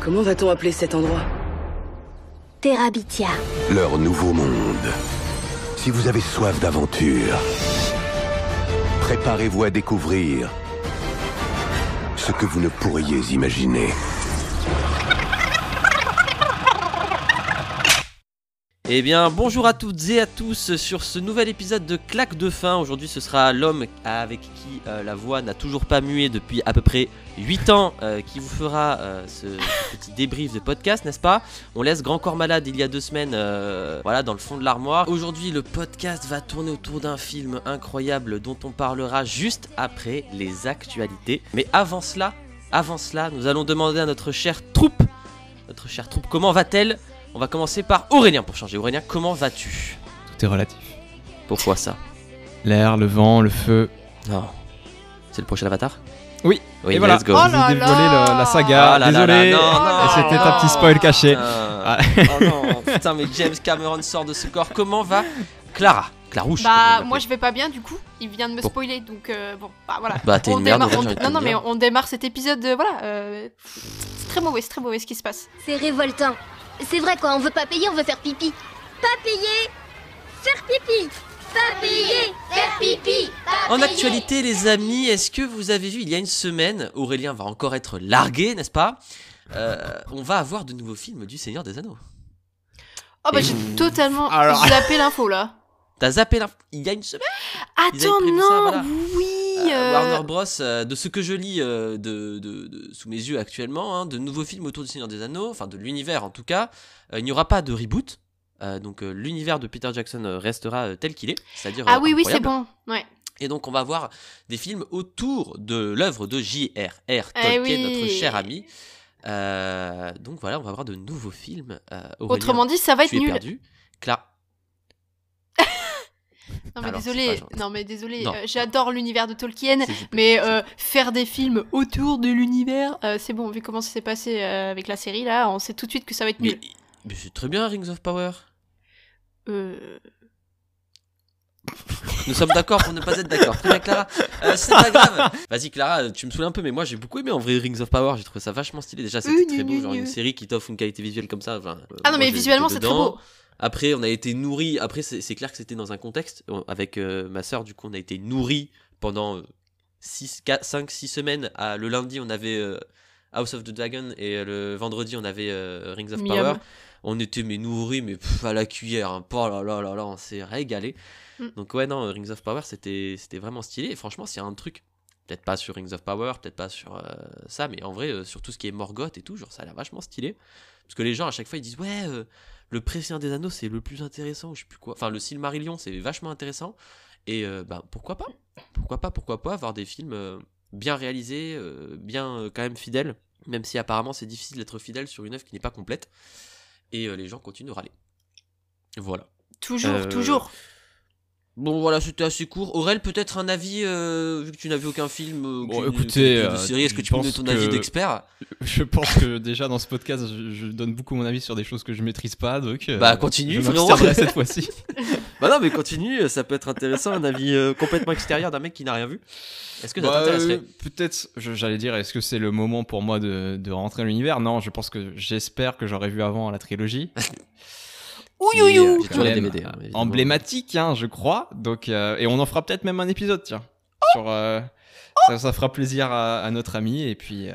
Comment va-t-on appeler cet endroit Terabithia. Leur nouveau monde. Si vous avez soif d'aventure, préparez-vous à découvrir ce que vous ne pourriez imaginer. Eh bien, bonjour à toutes et à tous sur ce nouvel épisode de Claque de fin. Aujourd'hui, ce sera l'homme avec qui euh, la voix n'a toujours pas mué depuis à peu près 8 ans euh, qui vous fera euh, ce petit débrief de podcast, n'est-ce pas? On laisse Grand Corps Malade il y a deux semaines voilà, dans le fond de l'armoire. Aujourd'hui, le podcast va tourner autour d'un film incroyable dont on parlera juste après les actualités. Mais avant cela, avant cela, nous allons demander à notre chère troupe, notre chère troupe, comment va-t-elle? On va commencer par Aurélien pour changer. Aurélien, comment vas-tu? Tout est relatif. Pourquoi ça? L'air, le vent, le feu. Non. C'est le prochain avatar? Oui. Oui, Et voilà. let's go. Je vous ai dévoilé le- la saga. Ah là là Désolé. là, non, C'était un petit spoil caché. Putain. Ah. Oh non, putain, mais James Cameron sort de ce corps. Comment va Clara? Clarouche. Bah, moi je vais pas bien du coup, il vient de me Bon. spoiler donc euh, bon, bah voilà. Bah, t'es On une merde, on- j'ai Non, non, mais on démarre cet épisode, euh, voilà. euh, c'est très mauvais, c'est très mauvais ce qui se passe. C'est révoltant. C'est vrai quoi, on veut pas payer, on veut faire pipi. Pas payer, faire pipi. Pas payer, faire pipi. Pas En payer. actualité, les amis, est-ce que vous avez vu il y a une semaine, Aurélien va encore être largué, n'est-ce pas? Euh, On va avoir de nouveaux films du Seigneur des Anneaux. Oh bah j'ai totalement Alors- zappé l'info là. T'as zappé l'info? Il y a une semaine? Attends, non, ça, voilà. oui. Euh, euh, Warner Bros, euh, de ce que je lis de, de- de- sous mes yeux actuellement, hein, de nouveaux films autour du Seigneur des Anneaux, enfin de l'univers en tout cas, il n'y aura pas de reboot. Donc l'univers de Peter Jackson restera tel qu'il est, c'est-à-dire Ah oui, oui, c'est bon. Ouais. Et donc on va voir des films autour de l'œuvre de J.R.R. Eh Tolkien, oui. notre cher ami. Euh, donc voilà, on va voir de nouveaux films. Euh, Aurélien, Autrement dit, ça va être nul. perdu. Cla- Non mais Alors, désolé, non mais désolé, euh, j'adore l'univers de Tolkien, mais euh, faire des films autour de l'univers, euh, c'est bon, vu comment ça s'est passé avec la série là, on sait tout de suite que ça va être nul. mais c'est très bien Rings of Power. Euh... Nous sommes d'accord pour ne pas être d'accord. Très bien, Clara. Euh, c'est pas grave. Vas-y, Clara, tu me saoules un peu, mais moi j'ai beaucoup aimé en vrai Rings of Power. J'ai trouvé ça vachement stylé. Déjà, c'était très beau. Genre une série qui t'offre une qualité visuelle comme ça. enfin, Ah non moi, mais visuellement c'est très beau. Après, on a été nourri. Après, c'est clair que c'était dans un contexte. euh, Avec euh, ma soeur, du coup, on a été nourri pendant 5, 6 semaines. À, le lundi, on avait euh, House of the Dragon et euh, le vendredi, on avait euh, Rings of Miam. Power. On était mais nourris, mais pff, à la cuillère. Hein. Oh là là là là, on s'est régalé. Mm. Donc, ouais, non, Rings of Power, c'était c'était vraiment stylé. Et franchement, s'il y a un truc. Peut-être pas sur Rings of Power, peut-être pas sur euh, ça, mais en vrai, euh, sur tout ce qui est Morgoth et tout, genre ça a l'air vachement stylé. Parce que les gens, à chaque fois, ils disent Ouais, euh, le Président des Anneaux, c'est le plus intéressant, ou je sais plus quoi. Enfin, le Silmarillion, c'est vachement intéressant. Et euh, bah, pourquoi pas? Pourquoi pas Pourquoi pas avoir des films euh, bien réalisés, bien quand même fidèles, même si apparemment c'est difficile d'être fidèle sur une œuvre qui n'est pas complète. Et les gens continuent de râler. Voilà. Toujours, toujours. Bon voilà, c'était assez court. Aurel, peut-être un avis, euh, vu que tu n'as vu aucun film euh, Bon, aucune- écoutez, aucune euh, série, est-ce que tu peux donner ton avis d'expert? Je pense que déjà dans ce podcast, je, je donne beaucoup mon avis sur des choses que je maîtrise pas. Donc, euh, Bah, continue, Je frérot. cette fois-ci. Bah non, mais continue, ça peut être intéressant, un avis euh, complètement extérieur d'un mec qui n'a rien vu. Est-ce que ça Bah, t'intéresserait? Peut-être, j'allais dire, est-ce que c'est le moment pour moi de, de rentrer dans l'univers? Non, je pense que j'espère que j'aurais vu avant la trilogie. Est, ouh. euh, DVD, hein, euh, emblématique, hein, je crois. Donc, euh, et on en fera peut-être même un épisode, tiens. Sur, euh, ça, ça fera plaisir à, à notre ami. Et puis, euh,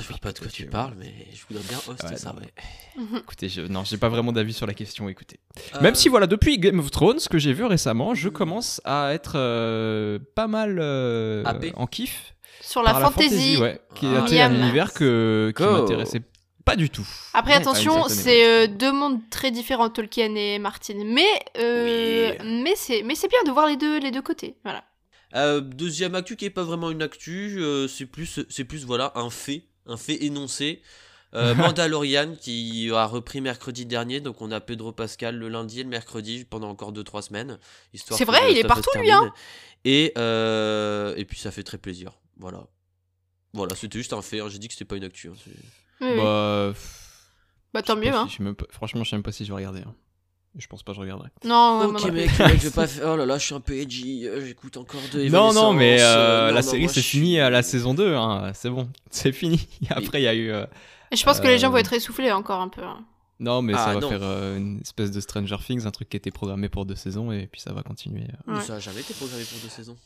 Je sais pas de quoi tu parles, mais je voudrais bien host Ouais, ça, ouais. écoutez, je, non, j'ai pas vraiment d'avis sur la question. Écoutez, Euh, même si voilà, depuis Game of Thrones, ce que j'ai vu récemment, je commence à être euh, pas mal euh, Happé. en kiff Sur la fantasy. ouais, qui Ah. était un univers que, qui m'intéressait pas du tout. Après, Ouais, attention, c'est euh, deux mondes très différents, Tolkien et Martin. Mais, euh, Oui. mais c'est, mais c'est bien de voir les deux, les deux côtés. Voilà. Euh, deuxième actu qui est pas vraiment une actu, euh, c'est plus, c'est plus voilà un fait, un fait énoncé. Euh, Mandalorian qui a repris mercredi dernier, donc on a Pedro Pascal le lundi et le mercredi pendant encore 2-3 semaines. histoire C'est vrai, il est partout, lui, termine. Et, euh, et puis ça fait très plaisir. Voilà. Voilà, c'était juste un fait. hein. J'ai dit que c'était pas une actu. hein. Oui. Bah, Bah, tant mieux, hein. si- je même pas- franchement, je sais même pas si je vais regarder. hein. Je pense pas que je regarderai. Non, ouais, Ok mec, mec, je vais pas faire. Oh là là, je suis un peu edgy. euh, J'écoute encore de. Non, non, mais euh, non, la non, série c'est je fini suis- à la saison 2, hein. c'est bon, c'est fini. Après, il y a eu. euh, Et je pense que les gens Euh, vont être essoufflés encore un peu. hein. Non, mais Ah, ça va non. faire euh, une espèce de Stranger Things, un truc qui était programmé pour deux saisons, et puis ça va continuer. Ouais. Ça a jamais été programmé pour deux saisons.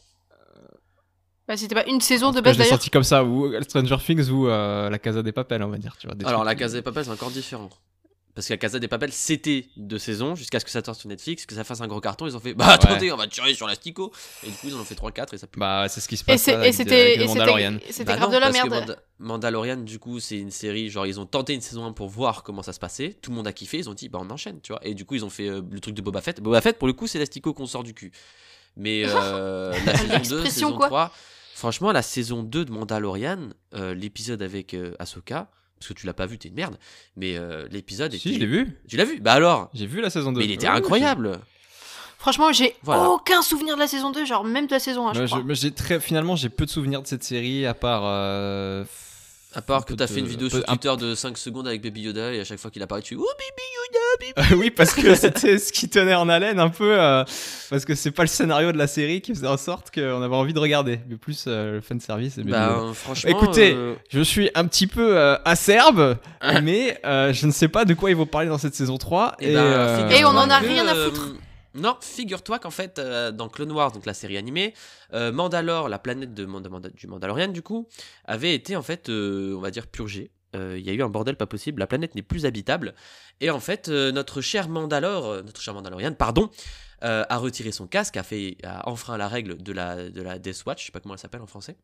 Bah, c'était pas une saison de base d'ailleurs. senti comme ça, ou Stranger Things ou euh, La Casa des Papel, on va dire. Tu vois, des Alors la Casa des Papel c'est encore différent. Parce que la Casa des Papel c'était deux saisons jusqu'à ce que ça sorte sur Netflix, que ça fasse un gros carton. Ils ont fait bah attendez, on va tirer sur l'astico. Et du coup ils en ont fait 3-4 et ça pue. Bah, c'est ce qui se passe et c'était Mandalorian. c'était- c'était Bah grave non, de la parce que merde. Manda- Mandalorian, du coup, c'est une série. Genre, ils ont tenté une saison 1 pour voir comment ça se passait. Tout le monde a kiffé. Ils ont dit, bah, on enchaîne, tu vois. Et du coup, ils ont fait euh, le truc de Boba Fett. Boba Fett, pour le coup, c'est l'asticot qu'on sort du cul. Mais euh, la saison 2, L'expression, saison quoi. 3. Franchement, la saison 2 de Mandalorian, euh, l'épisode avec euh, Ahsoka, parce que tu l'as pas vu, t'es une merde. Mais euh, l'épisode Si, était- je l'ai vu. Tu l'as vu? Bah alors J'ai vu la saison 2. Mais il était ouais, incroyable Franchement, j'ai Voilà. aucun souvenir de la saison 2, genre même de la saison 1, je Moi, crois. je- très, finalement, j'ai peu de souvenirs de cette série, à part. Euh, À part que t'as fait une vidéo sur un- Twitter de 5 secondes avec Baby Yoda et à chaque fois qu'il apparaît, tu fais Oh Baby Yoda, Baby oui, parce que c'était ce qui tenait en haleine un peu, euh, parce que c'est pas le scénario de la série qui faisait en sorte qu'on avait envie de regarder, mais plus euh, le fan service. Et Baby Yoda. Bah, franchement. Écoutez, euh, Je suis un petit peu euh, acerbe, mais euh, je ne sais pas de quoi ils vont parler dans cette saison 3. Eh Et, ben, euh, figure-toi Et on en a rien à euh, foutre. Non, figure-toi qu'en fait, euh, dans Clone Wars, donc la série animée, euh, Mandalore, la planète de du Mandalorian, du coup, avait été en fait, euh, on va dire, purgée. Il y a eu un bordel pas possible, la planète n'est plus habitable. Et en fait, notre cher Mandalore, notre cher Mandalorian, pardon, a retiré son casque, a, fait, a enfreint la règle de la, de la Death Watch, je sais pas comment elle s'appelle en français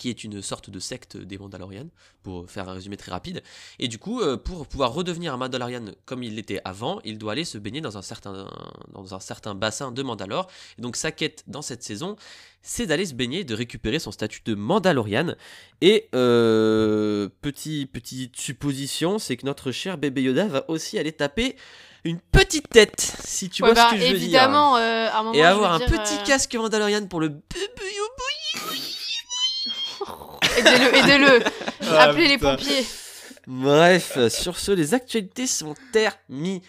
qui est une sorte de secte des Mandalorians, pour faire un résumé très rapide. Et du coup, euh, pour pouvoir redevenir un Mandalorian comme il l'était avant, il doit aller se baigner dans un certain, dans un certain bassin de Mandalore. Et donc sa quête dans cette saison, c'est d'aller se baigner, de récupérer son statut de Mandalorian. Et euh, petit, petite supposition, c'est que notre cher bébé Yoda va aussi aller taper une petite tête, si tu Ouais, vois bah, ce que je veux dire. évidemment, euh, à un moment, Et avoir un dire, petit euh, casque Mandalorian pour le bébé Yoda. Aidez-le, aidez-le. Ah, Appelez les putain. pompiers. Bref, sur ce, les actualités sont terminées.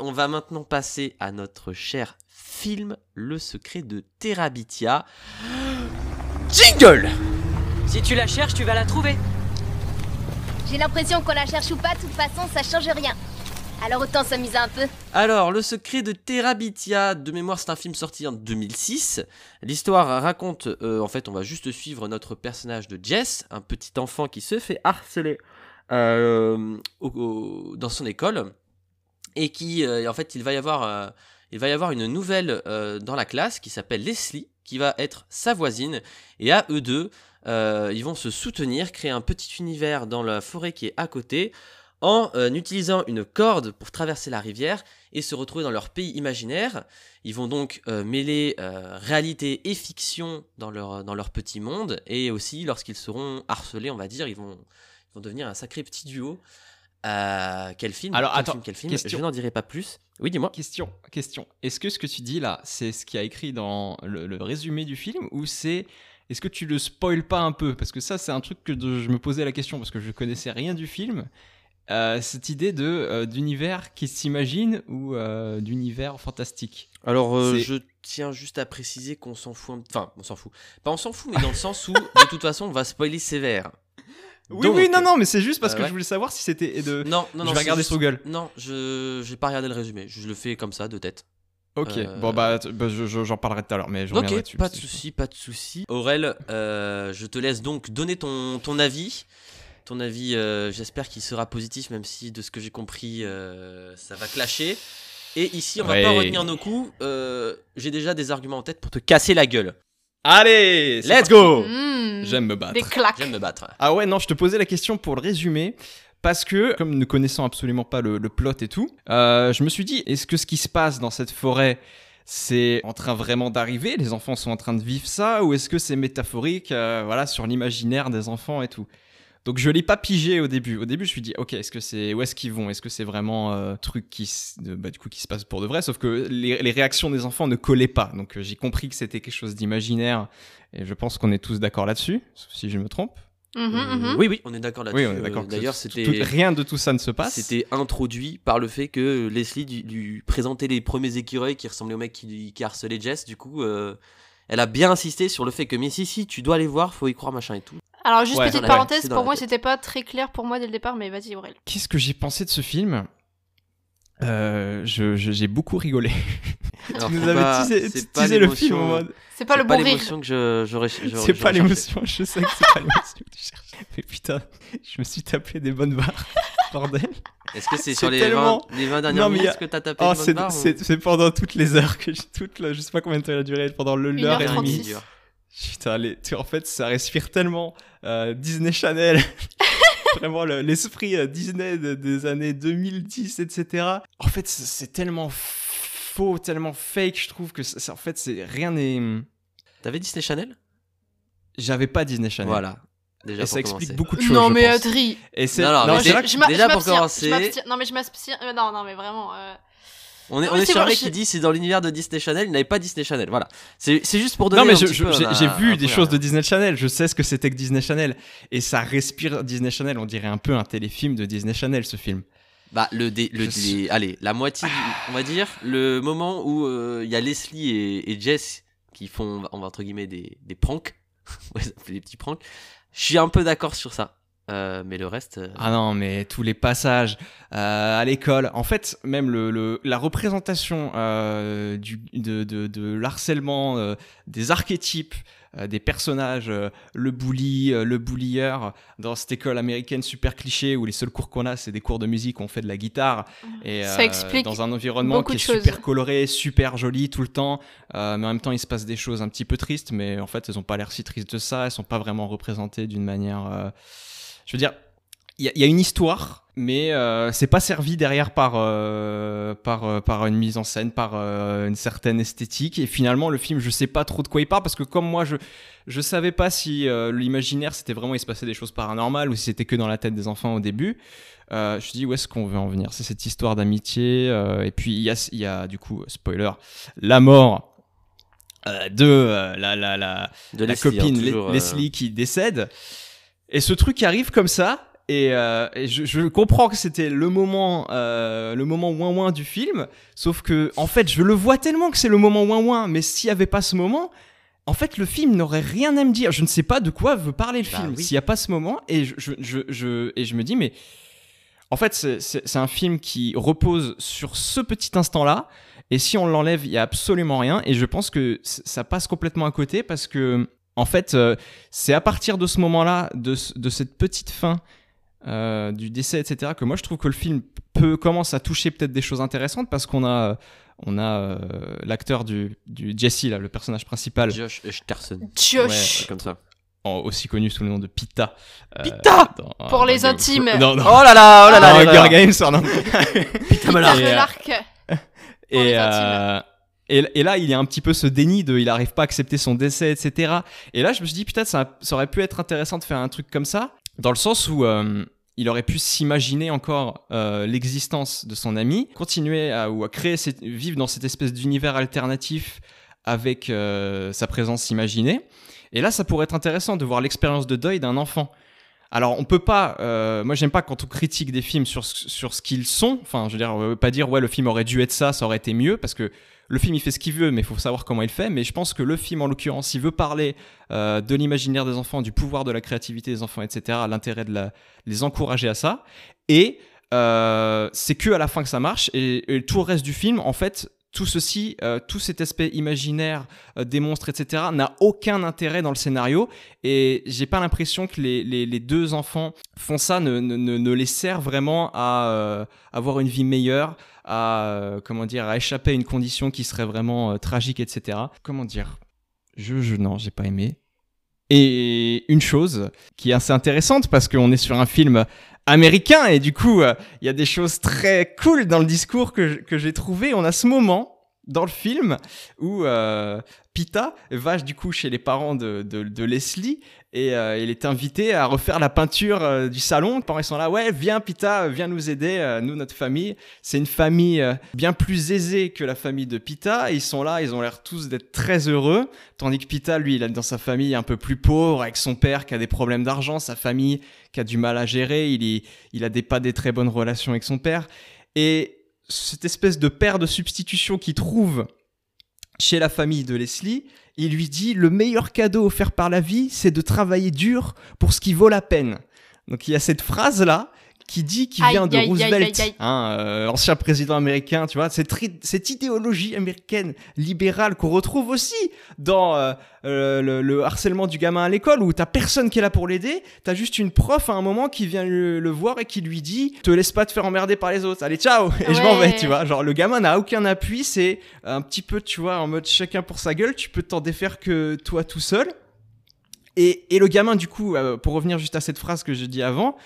On va maintenant passer à notre cher film Le secret de Terabithia. Jingle Si tu la cherches, tu vas la trouver. J'ai l'impression qu'on la cherche ou pas, de toute façon, ça change rien. Alors autant s'amuser un peu. Alors, Le secret de Terabithia, de mémoire, c'est un film sorti en 2006. L'histoire raconte, euh, en fait, on va juste suivre notre personnage de Jess, un petit enfant qui se fait harceler euh, dans son école et qui, euh, en fait, il va y avoir, une nouvelle dans la classe qui s'appelle Leslie, qui va être sa voisine, et à eux deux, ils vont se soutenir, créer un petit univers dans la forêt qui est à côté, en euh, utilisant une corde pour traverser la rivière et se retrouver dans leur pays imaginaire. Ils vont donc euh, mêler euh, réalité et fiction dans leur, dans leur petit monde, et aussi lorsqu'ils seront harcelés, on va dire, ils vont, ils vont devenir un sacré petit duo. Quel film? Alors, Quel attends, film, quel film? Question. Je n'en dirai pas plus. Oui, dis-moi. Question, question. Est-ce que ce que tu dis là, c'est ce qui a écrit dans le, le résumé du film ou c'est est-ce que tu le spoil pas un peu? Parce que ça, c'est un truc que de- je me posais la question parce que je connaissais rien du film. Euh, cette idée de euh, d'univers qui s'imagine ou euh, d'univers fantastique. Alors, euh, je tiens juste à préciser qu'on s'en fout. un- Enfin, on s'en fout. Pas on s'en fout, mais dans le sens où, de toute façon, on va spoiler sévère. Oui, Donc- oui, non, non, mais c'est juste parce Euh, que ouais. je voulais savoir si c'était de. Non, non, non. je vais regarder juste- sur Google. Non, je j'ai pas regardé le résumé. Je le fais comme ça, de tête. Ok, Euh, bon bah, bah, je- je- j'en parlerai tout à l'heure, mais je reviendrai Ok, dessus. pas de souci, pas de souci. Aurel, euh, je te laisse donc donner ton, ton avis. Ton avis, euh, j'espère qu'il sera positif, même si de ce que j'ai compris, euh, ça va clasher. Et ici, on va Ouais. pas retenir nos coups. euh, j'ai déjà des arguments en tête pour te casser la gueule. Allez, Let's parti. go Mmh. J'aime me battre. Des claques. J'aime me battre. Ah ouais, non, je te posais la question pour le résumer. Parce que, comme ne connaissant absolument pas le, le plot et tout, euh, je me suis dit, est-ce que ce qui se passe dans cette forêt, c'est en train vraiment d'arriver? Les enfants sont en train de vivre ça? Ou est-ce que c'est métaphorique, euh, voilà, sur l'imaginaire des enfants et tout? Donc je l'ai pas pigé au début. Au début, je me suis dit, ok, est-ce que c'est où est-ce qu'ils vont? Est-ce que c'est vraiment euh, truc qui, bah, du coup, qui se passe pour de vrai? Sauf que les, les réactions des enfants ne collaient pas. Donc euh, j'ai compris que c'était quelque chose d'imaginaire. Et je pense qu'on est tous d'accord là-dessus, sauf si je me trompe. Mhm, Euh, mhm. Oui, oui, on est d'accord là-dessus. Oui, on est d'accord. Que D'ailleurs, c'était rien de tout ça ne se passe. C'était introduit par le fait que Leslie lui, lui présentait les premiers écureuils qui ressemblaient au mec qui, qui harcelait Jess. Du coup, euh, elle a bien insisté sur le fait que, mais si, si, tu dois aller voir, faut y croire, machin et tout. Alors, juste Ouais, petite parenthèse, pour moi, c'était pas très clair pour moi dès le départ, mais vas-y, Aurel. Qu'est-ce que j'ai pensé de ce film? Euh, je- je- J'ai beaucoup rigolé. Alors, tu nous avais pas- teasé, pas le film en mode. C'est pas le pas bon rire. l'émotion que je, j'aurais. C'est pas l'émotion, je sais que c'est pas l'émotion que tu cherches. Mais putain, je me suis tapé des bonnes barres. Bordel. Est-ce que c'est sur les, tellement- 20, les 20 dernières Non, minutes a- que t'as tapé Oh, une bonne c'est barre, ou- c'est- pendant toutes les heures que j'ai. Toute je sais pas combien de temps il a duré, pendant le- l'heure heure et demie. 36. dur. Putain, les, tu- en fait, ça respire tellement euh, Disney Channel. Vraiment, le- l'esprit euh, Disney de- des années 2010, etc. En fait, c'est tellement faux, tellement fake, je trouve que en fait, c'est rien n'est. T'avais Disney Channel? J'avais pas Disney Channel. Voilà. Déjà Et ça explique commencer. beaucoup de choses. Non, mais. Adri. Et c'est déjà je pour commencer-. Non, mais je m'abstiens. euh, non, non, mais vraiment. euh, On est, Non, on mais est c'est sur un mec qui dit c'est dans l'univers de Disney Channel, il n'avait pas Disney Channel. Voilà. C'est c'est juste pour donner Non, mais un je- petit je- peu j'ai un vu des choses de Disney Channel. Je sais ce que c'était que Disney Channel. Et ça respire Disney Channel. On dirait un peu un téléfilm de Disney Channel, ce film. Bah, le, dé- le Je dé- suis- allez, la moitié, on va dire, le moment où euh, il y a Leslie et, et Jess qui font, on va entre guillemets, des, des pranks, ouais, ça fait des petits pranks. Je suis un peu d'accord sur ça, Euh, mais le reste, euh, Ah non, mais tous les passages euh, à l'école, en fait, même le, le- la représentation euh, du, de, de, de l'harcèlement, euh, des archétypes, euh, des personnages, euh, le bully, euh, le bullier, dans cette école américaine super cliché où les seuls cours qu'on a, c'est des cours de musique où on fait de la guitare. Et, Ça euh, explique dans un environnement qui est choses. super coloré, super joli tout le temps, euh, mais en même temps il se passe des choses un petit peu tristes, mais en fait elles ont pas l'air si tristes de ça, elles sont pas vraiment représentées d'une manière. Je veux dire, il y, a- il y a une histoire, mais euh, c'est pas servi derrière par euh, par euh, par une mise en scène, par euh, une certaine esthétique, et finalement le film je sais pas trop de quoi il parle parce que comme moi je je savais pas si l'imaginaire c'était vraiment il se passait des choses paranormales ou si c'était que dans la tête des enfants au début. Euh, je me suis dit où est-ce qu'on veut en venir? C'est cette histoire d'amitié euh, et puis il y y a du coup spoiler la mort euh, de la, la, la, de la Leslie, hein, copine toujours, Leslie qui décède et ce truc arrive comme ça et, euh, et je, je comprends que c'était le moment euh, le moment ouin ouin du film sauf que en fait je le vois tellement que c'est le moment ouin ouin mais s'il y avait pas ce moment en fait, le film n'aurait rien à me dire. Je ne sais pas de quoi veut parler le Bah film oui. s'il n'y a pas ce moment. Et je, je, je, et je me dis, mais en fait, c'est- un film qui repose sur ce petit instant-là. Et si on l'enlève, il y a absolument rien. Et je pense que ça passe complètement à côté parce que, en fait, euh, c'est à partir de ce moment-là, de, de cette petite fin euh, du décès, etc., que moi je trouve que le film peut commence à toucher peut-être des choses intéressantes parce qu'on a, on a euh, l'acteur du, du Jesse là, le personnage principal, Josh Esterson, Josh. comme ça. en- aussi connu sous le nom de Pita. euh, Pita dans- Pour dans les Game- intimes. Non, non. Oh là là, oh là là, l'erreur. Hunger Games, non. Malin. Peter Et, et là, il y a un petit peu ce déni de il n'arrive pas à accepter son décès, etc. Et là, je me suis dit, putain, ça, ça aurait pu être intéressant de faire un truc comme ça, dans le sens où euh, il aurait pu s'imaginer encore euh, l'existence de son ami, continuer à, ou à créer, cette- vivre dans cette espèce d'univers alternatif avec euh, sa présence imaginée. Et là, ça pourrait être intéressant de voir l'expérience de deuil d'un enfant. Alors, on peut pas. euh, moi, j'aime pas quand on critique des films sur, sur ce qu'ils sont. Enfin, je veux dire, euh, pas dire ouais, le film aurait dû être ça, ça aurait été mieux, parce que le film il fait ce qu'il veut, mais il faut savoir comment il fait. Mais je pense que le film, en l'occurrence, il veut parler euh, de l'imaginaire des enfants, du pouvoir de la créativité des enfants, etc. L'intérêt de la, les encourager à ça. Et euh, c'est que à la fin que ça marche. Et, et tout le reste du film, en fait, tout ceci, euh, tout cet aspect imaginaire, euh, des monstres, etc., n'a aucun intérêt dans le scénario. Et j'ai pas l'impression que les, deux enfants font ça, ne, ne, les sert vraiment à euh, avoir une vie meilleure, à comment dire, à échapper à une condition qui serait vraiment tragique, etc. Comment dire? Je, je non, j'ai pas aimé. Et une chose qui est assez intéressante parce qu'on est sur un film américain et du coup euh, il y a des choses très cool dans le discours que, j'ai trouvé. On a ce moment dans le film où euh, Pita va du coup chez les parents de, Leslie Et euh, il est invité à refaire la peinture euh, du salon. Les parents sont là, ouais, viens Pita, viens nous aider. nous, notre famille, c'est une famille bien plus aisée que la famille de Pita. Ils sont là, ils ont l'air tous d'être très heureux. Tandis que Pita, lui, il est dans sa famille un peu plus pauvre, avec son père qui a des problèmes d'argent, sa famille qui a du mal à gérer. Il, est, il a des, pas des très bonnes relations avec son père. Et cette espèce de père de substitution qu'il trouve chez la famille de Leslie, il lui dit le meilleur cadeau offert par la vie, c'est de travailler dur pour ce qui vaut la peine. Donc il y a cette phrase là qui dit qui Aïe, vient de aïe, Roosevelt, aïe, aïe. hein, euh, ancien président américain, tu vois, cette, idéologie américaine libérale qu'on retrouve aussi dans euh, euh, le, le harcèlement du gamin à l'école où t'as personne qui est là pour l'aider, t'as juste une prof à un moment qui vient le, le voir et qui lui dit te laisse pas te faire emmerder par les autres, allez ciao et je m'en vais, tu vois, genre le gamin n'a aucun appui, c'est un petit peu, tu vois, en mode chacun pour sa gueule, tu peux t'en défaire que toi tout seul. Et, et le gamin, du coup, euh, pour revenir juste à cette phrase que j'ai dit avant,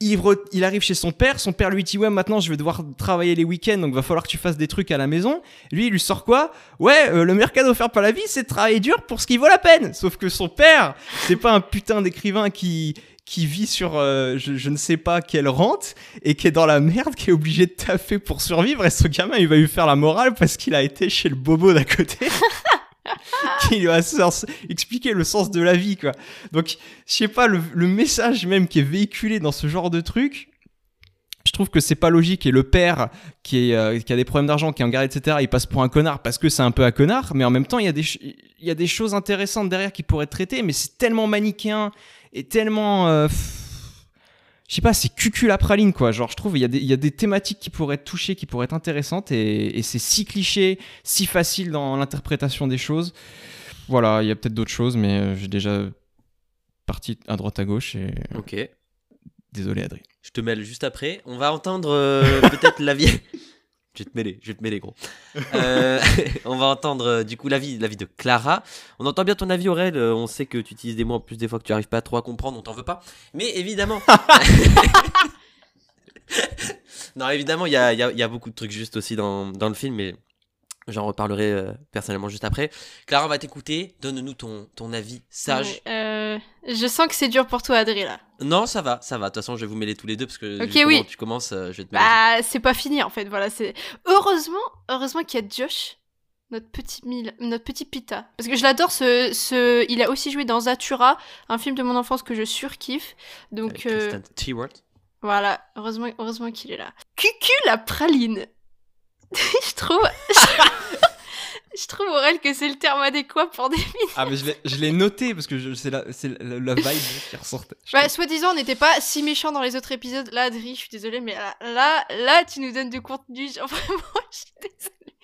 il, arrive chez son père, son père lui dit ouais maintenant je vais devoir travailler les week-ends donc va falloir que tu fasses des trucs à la maison. Lui il lui sort quoi? Ouais euh, le meilleur cadeau offert par la vie c'est travailler dur pour ce qui vaut la peine. Sauf que son père c'est pas un putain d'écrivain qui qui vit sur euh, je, je ne sais pas quelle rente et qui est dans la merde, qui est obligé de taffer pour survivre et ce gamin il va lui faire la morale parce qu'il a été chez le bobo d'à côté. qui lui a expliqué le sens de la vie quoi. Donc je sais pas, le, message même qui est véhiculé dans ce genre de truc, je trouve que c'est pas logique. Et le père qui, euh, a des problèmes d'argent, qui est en garde, etc., il passe pour un connard parce que c'est un peu un connard, mais en même temps, il y, a des choses intéressantes derrière qui pourraient être traitées, mais c'est tellement manichéen et tellement. euh, je sais pas, c'est cucul à praline, quoi. Genre, je trouve, il y, a des- il y a des thématiques qui pourraient être touchées, qui pourraient être intéressantes, et, et c'est si cliché, si facile dans l'interprétation des choses. Voilà, il y a peut-être d'autres choses, mais euh, j'ai déjà parti à droite à gauche, et Ok. désolé, Adrien. Je te mêle juste après. On va entendre euh, peut-être l'avis. Je vais te mêler, je vais te mêler, gros. Euh, on va entendre euh, du coup l'avis, de Clara. On entend bien ton avis, Aurel. euh, On sait que tu utilises des mots en plus des fois que tu arrives pas trop à comprendre. On t'en veut pas. Mais évidemment. non, évidemment, il y a, beaucoup de trucs juste aussi dans, le film, mais j'en reparlerai personnellement juste après. Clara, on va t'écouter. Donne-nous ton, avis sage. Je sens que c'est dur pour toi, Adrien, là. Non, ça va, ça va. De toute façon, je vais vous mêler tous les deux parce que Ok, vu comment oui. tu commences, euh, je vais te mêler. Bah, c'est pas fini, en fait, voilà. c'est Heureusement, heureusement qu'il y a Josh, notre petit, Mil- notre petit Pita. Parce que je l'adore, ce, ce... il a aussi joué dans Zatura, un film de mon enfance que je surkiffe. Donc, euh, voilà, heureusement, heureusement qu'il est là. Cucu la praline Je trouve... Je trouve, Aurel, que c'est le terme adéquat pour définir. Ah, mais je l'ai- noté parce que c'est la, c'est la, la vibe qui ressortait. Bah, soi-disant, on n'était pas si méchant dans les autres épisodes. Là, Adri, je suis désolée, mais là, là, là, tu nous donnes du contenu. Genre, vraiment, je suis désolée.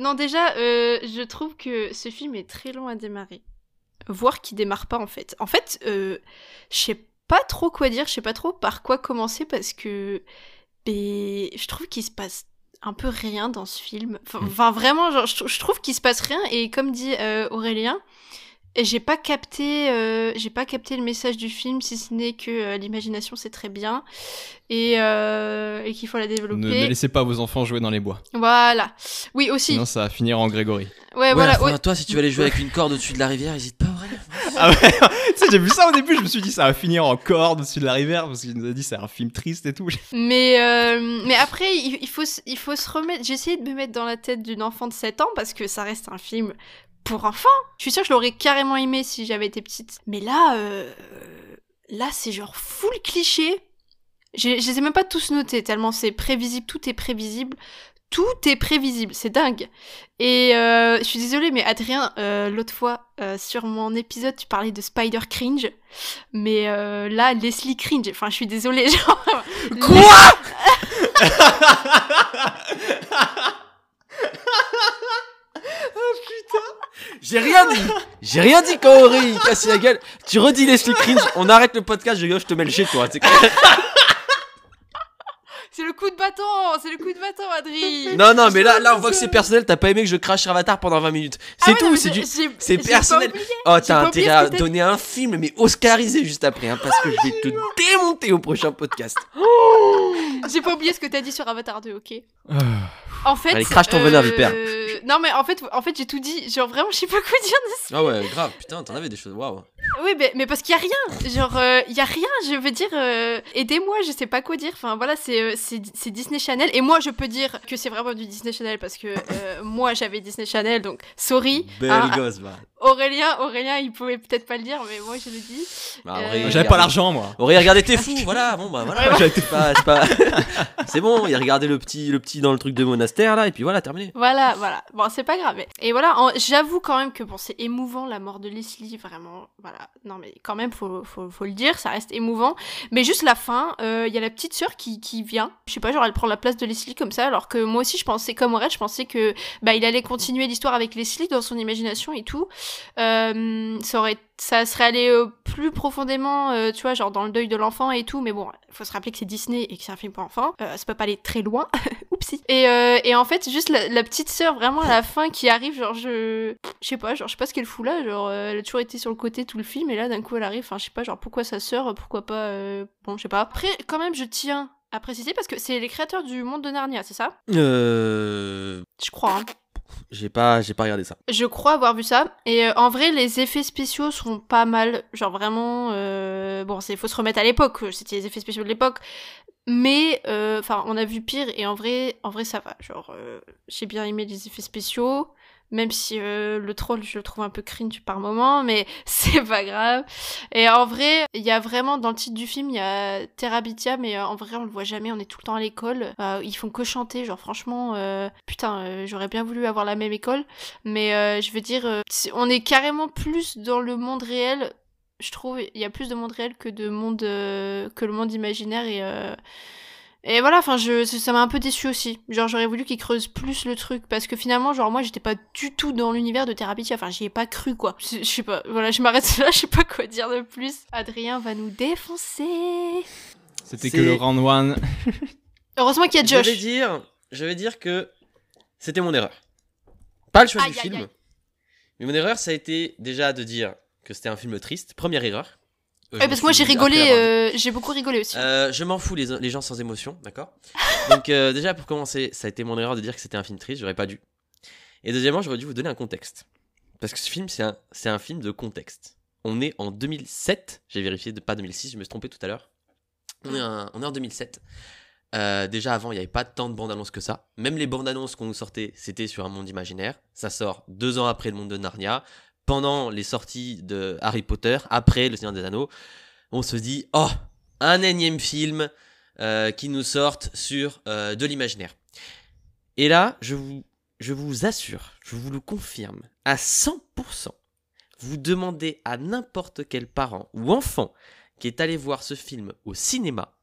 Non, déjà, euh, je trouve que ce film est très long à démarrer. Voire qu'il démarre pas, en fait. En fait, euh, je sais pas trop quoi dire, je sais pas trop par quoi commencer parce que ben, je trouve qu'il se passe un peu rien dans ce film. Enfin, enfin, vraiment, genre, je, trou- je trouve qu'il se passe rien et comme dit euh, Aurélien, et j'ai pas capté, euh, j'ai pas capté le message du film, si ce n'est que euh, l'imagination c'est très bien et, euh, et qu'il faut la développer. ne laissez pas vos enfants jouer dans les bois. Voilà. Oui aussi. Sinon, ça va finir en Grégory. Ouais, Ouais, voilà. enfin, ouais. toi, si tu veux aller jouer avec une corde au-dessus de la rivière, hésite pas, Aurélien. Ah ouais, tu sais, j'ai vu ça au début, je me suis dit ça va finir en corde au-dessus de la rivière parce qu'il nous a dit c'est un film triste et tout. Mais euh, mais après il, il faut se- il faut se remettre. J'ai essayé de me mettre dans la tête d'une enfant de 7 ans parce que ça reste un film pour enfants. Je suis sûre que je l'aurais carrément aimé si j'avais été petite. Mais là euh, là c'est genre full cliché. J'ai- Je les ai même pas tous notés tellement c'est prévisible, tout est prévisible. Tout est prévisible, c'est dingue. Et euh, je suis désolée, mais Adrien, euh, l'autre fois, sur mon épisode, tu parlais de Spider Cringe. Mais là, Leslie Cringe. Enfin, je suis désolée. Genre, Quoi? J'ai rien dit J'ai rien dit quand Aurélien il casse la gueule. Tu redis Leslie Cringe, on arrête le podcast, je, je te mêle chez toi. c'est. C'est le coup de bâton, c'est le coup de bâton, Adri. non, non, mais là, là, on voit que c'est personnel. T'as pas aimé que je crache sur Avatar pendant 20 minutes. C'est Ah ouais, non, tout, c'est du. c'est personnel. Oh, t'as intérêt à donner un film, mais oscarisé juste après, hein, parce que je vais te démonter au prochain podcast. J'ai pas oublié ce que t'as dit sur Avatar 2, ok En fait. Allez, crache ton venin, vipère. Non, mais en fait, en fait j'ai tout dit. Genre, vraiment, je sais pas quoi dire de ce Ah ouais, grave, putain, t'en avais des choses, waouh. Oui, mais, mais parce qu'il y a rien. Genre, euh, il y a rien. Je veux dire, euh, aidez-moi. Je sais pas quoi dire. Enfin, voilà, c'est euh, c'est c'est Disney Channel. Et moi, je peux dire que c'est vraiment du Disney Channel parce que euh, moi, j'avais Disney Channel, donc sorry. Belle Ah, gosse, bah. Aurélien, Aurélien, il pouvait peut-être pas le dire, mais moi, je le dis. Bah, Euh, Aurélien, J'avais pas l'argent, moi. Aurélien, regardez, t'es fou, voilà, bon bah voilà. C'est pas- c'est pas- c'est bon, il a regardé le petit, le petit dans le truc de monastère là, et puis voilà, terminé. Voilà, voilà. Bon, c'est pas grave. Et voilà, j'avoue quand même que bon, c'est émouvant la mort de Leslie, vraiment. Voilà. Non, mais quand même, faut, faut, faut le dire, ça reste émouvant. Mais juste la fin, euh, il y a la petite sœur qui, qui vient. Je sais pas, genre elle prend la place de Leslie comme ça, alors que moi aussi, je pensais comme Aurel, je pensais que bah il allait continuer l'histoire avec Leslie dans son imagination et tout. Euh, ça aurait ça serait allé euh, plus profondément, euh, tu vois, genre dans le deuil de l'enfant et tout, mais bon, faut se rappeler que c'est Disney et que c'est un film pour enfants, euh, ça peut pas aller très loin, Et, euh, et en fait, juste la, la petite sœur vraiment à la fin qui arrive, genre je, je sais pas, genre je sais pas ce qu'elle fout là, genre euh, elle a toujours été sur le côté tout le film et là d'un coup elle arrive, enfin je sais pas, genre pourquoi sa sœur, pourquoi pas, euh, bon je sais pas. Après quand même je tiens à préciser parce que c'est les créateurs du monde de Narnia, c'est ça? Euh, Je crois. Hein. J'ai pas, j'ai pas regardé ça. Je crois avoir vu ça. Et euh, en vrai, les effets spéciaux sont pas mal. Genre vraiment, euh, bon, c'est faut se remettre à l'époque. C'était les effets spéciaux de l'époque. Mais, euh, enfin, on a vu pire. Et en vrai, en vrai, ça va. Genre, j'ai bien aimé les effets spéciaux. Même si euh, le troll, je le trouve un peu cringe par moment, mais c'est pas grave. Et en vrai, il y a vraiment dans le titre du film, il y a Terabithia, mais euh, en vrai, on le voit jamais. On est tout le temps à l'école. Euh, ils font que chanter. Genre, franchement, euh, putain, euh, j'aurais bien voulu avoir la même école. Mais je veux dire, on est carrément plus dans le monde réel. Je trouve, il y a plus de monde réel que de monde que le monde imaginaire et et voilà. Enfin, je ça m'a un peu déçu aussi. Genre, j'aurais voulu qu'ils creusent plus le truc parce que finalement, genre moi, j'étais pas du tout dans l'univers de Thérapie. Enfin, j'y ai pas cru quoi. Je je sais pas. Voilà, je m'arrête là. Je sais pas quoi dire de plus. Adrien va nous défoncer. C'était que le round one. Heureusement qu'il y a Je vais Josh. dire, je vais dire que c'était mon erreur. Pas le choix Aïe, du aïe, film, aïe. mais mon erreur, ça a été déjà de dire que c'était un film triste. Première erreur. Euh, Ouais, parce que moi j'ai rigolé, euh, j'ai beaucoup rigolé aussi. Euh, je m'en fous les, les gens sans émotion, d'accord Donc euh, déjà pour commencer, ça a été mon erreur de dire que c'était un film triste, j'aurais pas dû. Et deuxièmement, j'aurais dû vous donner un contexte. Parce que ce film, c'est un, film de contexte. On est en 2007, j'ai vérifié, de, pas 2006, je me suis trompé tout à l'heure. On, est en- on est en 2007. Euh, déjà avant, il n'y avait pas tant de bandes annonces que ça. Même les bandes annonces qu'on nous sortait, c'était sur un monde imaginaire. Ça sort deux ans après le monde de Narnia, pendant les sorties de Harry Potter, après le Seigneur des Anneaux. On se dit, oh, un énième film euh, qui nous sorte sur euh, de l'imaginaire. Et là, je vous, je vous assure, je vous le confirme, à 100%, vous demandez à n'importe quel parent ou enfant qui est allé voir ce film au cinéma,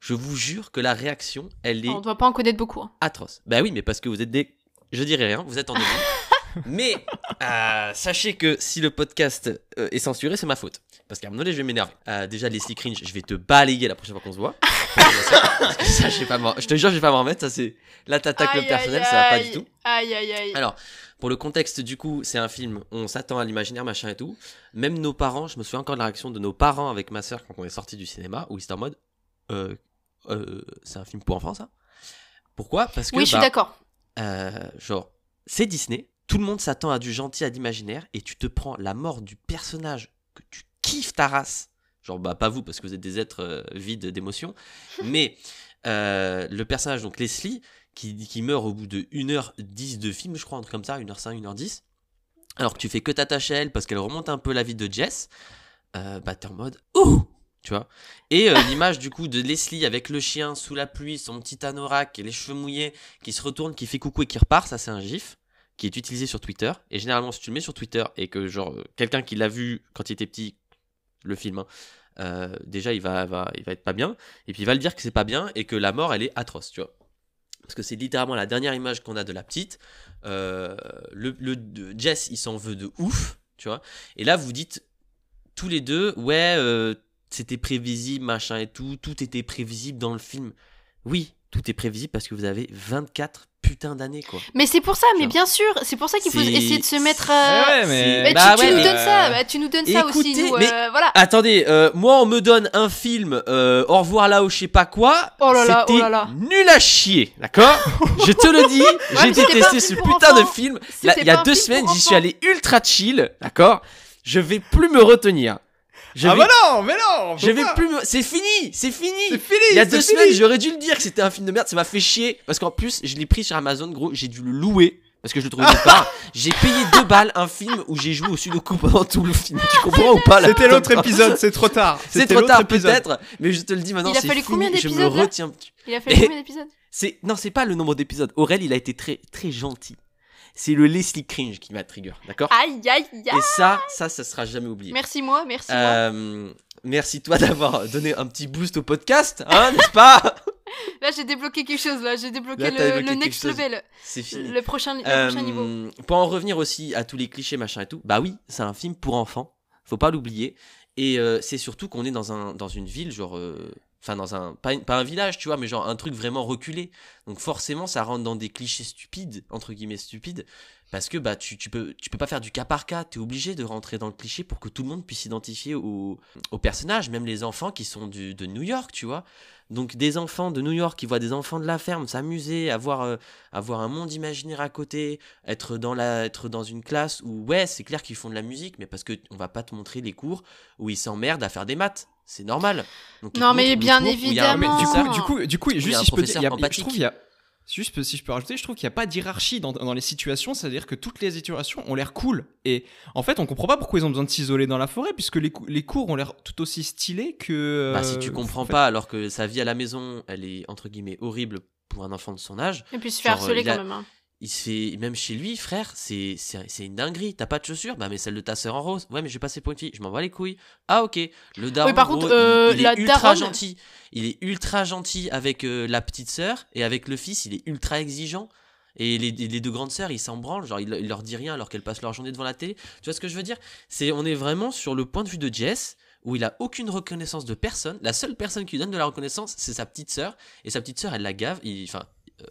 je vous jure que la réaction, elle est On doit pas en connaître beaucoup. hein. atroce. Bah oui, mais parce que vous êtes des... Je dirais rien, vous êtes en 2000. mais euh, sachez que si le podcast euh, est censuré, c'est ma faute. Parce qu'à un moment donné, je vais m'énerver. Euh, déjà, Leslie Cringe, je vais te balayer la prochaine fois qu'on se voit. Parce que ça, je, vais pas m'en- je te jure, je vais pas m'en remettre. Ça, c'est... Là, t'attaques le personnel, aïe, ça va pas du tout. Aïe aïe aïe. Alors, pour le contexte, du coup, c'est un film, on s'attend à l'imaginaire, machin et tout. Même nos parents, je me souviens encore de la réaction de nos parents avec ma soeur quand on est sorti du cinéma, où ils étaient en mode euh, C'est un film pour enfants, ça Pourquoi? Parce que. oui, je suis bah, d'accord. genre, c'est Disney, tout le monde s'attend à du gentil, à d'imaginaire, et tu te prends la mort du personnage que tu kiffes ta race. Genre, bah, pas vous, parce que vous êtes des êtres euh, vides d'émotions, mais euh, le personnage, donc Leslie, qui, qui meurt au bout de 1h10 de film, je crois, un truc comme ça, 1h05, 1h10, alors que tu fais que t'attacher à elle parce qu'elle remonte un peu la vie de Jess, euh, bah, t'es en mode Ouh! Tu vois? Et euh, l'image du coup de Leslie avec le chien sous la pluie, son petit anorak et les cheveux mouillés, qui se retourne, qui fait coucou et qui repart, ça c'est un gif qui est utilisé sur Twitter. Et généralement, si tu le mets sur Twitter et que genre euh, quelqu'un qui l'a vu quand il était petit, le film, hein, euh, déjà il va, va, il va être pas bien. Et puis il va le dire que c'est pas bien et que la mort elle est atroce, tu vois. Parce que c'est littéralement la dernière image qu'on a de la petite. Euh, le, Jess il s'en veut de ouf, tu vois. Et là vous dites tous les deux, ouais, c'était prévisible, machin et tout, tout était prévisible dans le film. Oui, tout est prévisible parce que vous avez 24 putains d'années, quoi. Mais c'est pour ça, mais bien sûr, c'est pour ça qu'il faut essayer de se mettre. Ouais, euh, ouais, mais. Mais Bah tu, nous mais- donnes ça, bah, tu nous donnes ça aussi, Écoutez, nous. mais- euh, voilà. Attendez, euh, moi on me donne un film, euh, au revoir là-haut, je sais pas quoi. Oh là là, oh là là. nul à chier, d'accord Je te le dis, j'ai détesté ce putain de film. Il y a deux semaines, j'y suis allé ultra chill, d'accord je vais plus me retenir. Je ah vais, bah non, mais non je vais pas. plus me... C'est fini, c'est fini. C'est fini Il y a deux fini. semaines, j'aurais dû le dire que c'était un film de merde. Ça m'a fait chier parce qu'en plus, je l'ai pris sur Amazon, gros. J'ai dû le louer parce que je le trouvais part. J'ai payé deux balles un film où j'ai joué au sudoku pendant tout le film. Tu comprends ou pas là C'était l'autre épisode, c'est trop tard. C'est C'était trop l'autre tard épisode. peut-être, mais je te le dis maintenant. Il a c'est fallu fini, combien Je me d'épisodes, retiens. Il a fait Et- combien d'épisodes C'est non, c'est pas le nombre d'épisodes. Aurel, il a été très très gentil. C'est le Leslie cringe qui m'a trigger, d'accord? Aïe, aïe, aïe. Et ça, ça, ça sera jamais oublié. Merci moi, merci moi. Euh, merci toi d'avoir donné un petit boost au podcast, hein, n'est-ce pas? Là, j'ai débloqué quelque chose, là. J'ai débloqué Là, le, débloqué le next level. C'est fini. Le prochain, le Euh, prochain niveau. Pour en revenir aussi à tous les clichés, machin et tout, bah oui, c'est un film pour enfants, faut pas l'oublier. Et euh, c'est surtout qu'on est dans, un, dans une ville, genre. euh, Enfin, dans un. Pas, un village, tu vois, mais genre un truc vraiment reculé. Donc forcément, ça rentre dans des clichés stupides, entre guillemets stupides. Parce que bah, tu, tu, peux, tu peux pas faire du cas par cas, tu es obligé de rentrer dans le cliché pour que tout le monde puisse s'identifier au, au personnage, même les enfants qui sont du, de New York, tu vois. Donc des enfants de New York qui voient des enfants de la ferme s'amuser, avoir, euh, avoir un monde imaginaire à côté, être dans, la, être dans une classe où, ouais, c'est clair qu'ils font de la musique, mais parce que on va pas te montrer les cours où ils s'emmerdent à faire des maths. C'est normal. Donc, Non, mais bien un Mais du Évidemment. coup, du coup, du coup, juste si je peux dire, il y a- professeur je trouve il y a Juste si je peux rajouter, je trouve qu'il n'y a pas d'hierarchie dans, dans les situations, c'est-à-dire que toutes les situations ont l'air cool. Et en fait, on comprend pas pourquoi ils ont besoin de s'isoler dans la forêt, puisque les, les cours ont l'air tout aussi stylés que. Bah, euh, si tu comprends en fait- pas, alors que sa vie à la maison, elle est entre guillemets horrible pour un enfant de son âge. Et puis se fait genre, harceler quand même. hein. Il se fait, même chez lui, frère, c'est une dinguerie. T'as pas de chaussures? Bah, mais celle de ta sœur en rose. Ouais, mais je vais passer pour une fille. Je m'en bats les couilles. Ah, ok. Le daron, par gros, contre, euh, il, il la est ultra daronne- gentil. Il est ultra gentil avec euh, la petite sœur et avec le fils, il est ultra exigeant. Et les, les deux grandes sœurs, ils s'en branlent, genre il, il leur dit rien alors qu'elles passent leur journée devant la télé. Tu vois ce que je veux dire? C'est on est vraiment sur le point de vue de Jess où il a aucune reconnaissance de personne. La seule personne qui lui donne de la reconnaissance, c'est sa petite sœur et sa petite sœur, elle la gave. Enfin,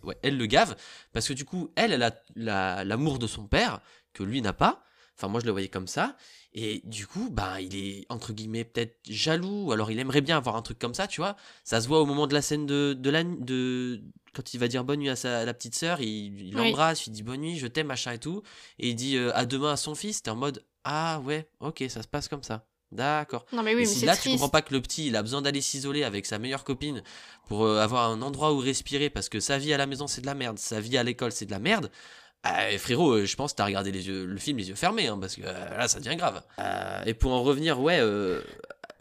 ouais, elle le gave parce que du coup, elle, elle a la- l'amour de son père que lui n'a pas. Enfin, moi, je le voyais comme ça. Et du coup, bah, il est entre guillemets peut-être jaloux. ou Alors, il aimerait bien avoir un truc comme ça, tu vois. Ça se voit au moment de la scène de, de la de quand il va dire bonne nuit à, sa, à la petite sœur. Il il Oui. l'embrasse, il dit bonne nuit, je t'aime, machin et tout. Et il dit euh, à demain à son fils. T'es en mode ah ouais, ok, ça se passe comme ça. D'accord. Non, mais oui, et mais si là tu triste. comprends pas que le petit il a besoin d'aller s'isoler avec sa meilleure copine pour euh, avoir un endroit où respirer parce que sa vie à la maison c'est de la merde, sa vie à l'école c'est de la merde. euh, frérot, euh, je pense que t'as regardé les yeux, le film les yeux fermés hein, parce que euh, là ça devient grave. Euh, et pour en revenir, ouais,